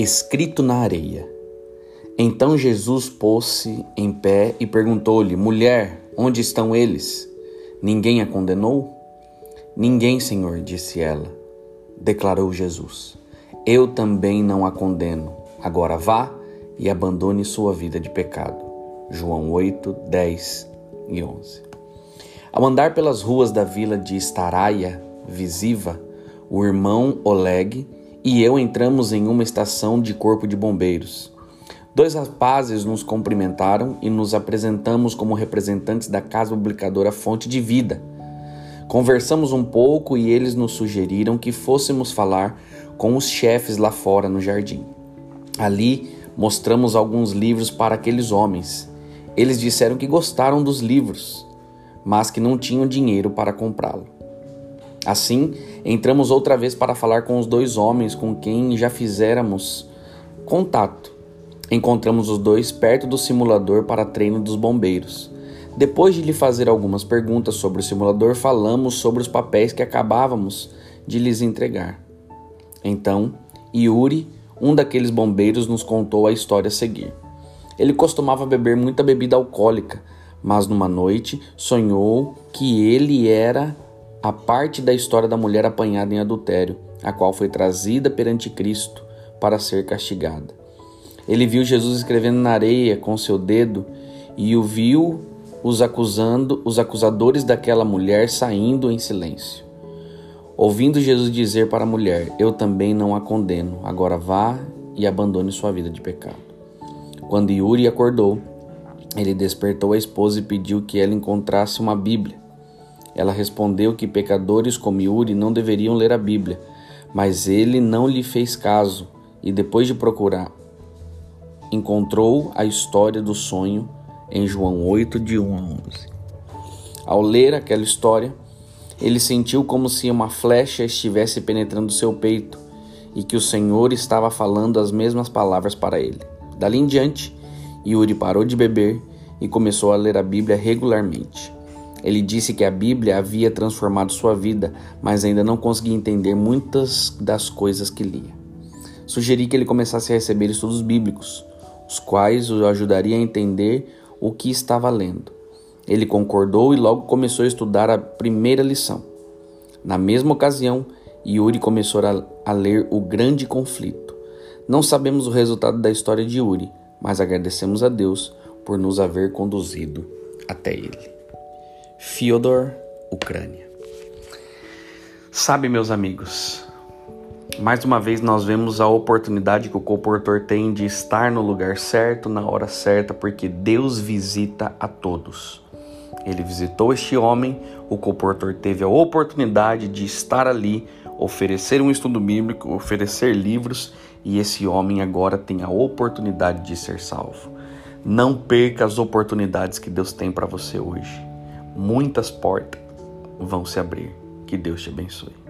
Escrito na areia. Então Jesus pôs-se em pé e perguntou-lhe: Mulher, onde estão eles? Ninguém a condenou? Ninguém, Senhor, disse ela. Declarou Jesus: Eu também não a condeno. Agora vá e abandone sua vida de pecado. João 8, 10 e 11. Ao andar pelas ruas da vila de Estaraia, visiva, o irmão Oleg e eu entramos em uma estação de corpo de bombeiros. Dois rapazes nos cumprimentaram e nos apresentamos como representantes da casa publicadora Fonte de Vida. Conversamos um pouco e eles nos sugeriram que fôssemos falar com os chefes lá fora no jardim. Ali mostramos alguns livros para aqueles homens. Eles disseram que gostaram dos livros, mas que não tinham dinheiro para comprá-lo. Assim, entramos outra vez para falar com os dois homens com quem já fizéramos contato. Encontramos os dois perto do simulador para treino dos bombeiros. Depois de lhe fazer algumas perguntas sobre o simulador, falamos sobre os papéis que acabávamos de lhes entregar. Então, Yuri, um daqueles bombeiros, nos contou a história a seguir. Ele costumava beber muita bebida alcoólica, mas numa noite sonhou que ele era a parte da história da mulher apanhada em adultério, a qual foi trazida perante Cristo para ser castigada. Ele viu Jesus escrevendo na areia com seu dedo e o viu os acusando, os acusadores daquela mulher saindo em silêncio. Ouvindo Jesus dizer para a mulher: Eu também não a condeno, agora vá e abandone sua vida de pecado. Quando Yuri acordou, ele despertou a esposa e pediu que ela encontrasse uma Bíblia. Ela respondeu que pecadores como Yuri não deveriam ler a Bíblia, mas ele não lhe fez caso e, depois de procurar, encontrou a história do sonho em João 8, de 1 a 11. Ao ler aquela história, ele sentiu como se uma flecha estivesse penetrando seu peito e que o Senhor estava falando as mesmas palavras para ele. Dali em diante, Yuri parou de beber e começou a ler a Bíblia regularmente. Ele disse que a Bíblia havia transformado sua vida, mas ainda não conseguia entender muitas das coisas que lia. Sugeri que ele começasse a receber estudos bíblicos, os quais o ajudariam a entender o que estava lendo. Ele concordou e logo começou a estudar a primeira lição. Na mesma ocasião, Yuri começou a, a ler O Grande Conflito. Não sabemos o resultado da história de Yuri, mas agradecemos a Deus por nos haver conduzido até ele. Fyodor, Ucrânia. Sabe, meus amigos, mais uma vez nós vemos a oportunidade que o comportor tem de estar no lugar certo, na hora certa, porque Deus visita a todos. Ele visitou este homem, o comportor teve a oportunidade de estar ali, oferecer um estudo bíblico, oferecer livros, e esse homem agora tem a oportunidade de ser salvo. Não perca as oportunidades que Deus tem para você hoje muitas portas vão se abrir. Que Deus te abençoe.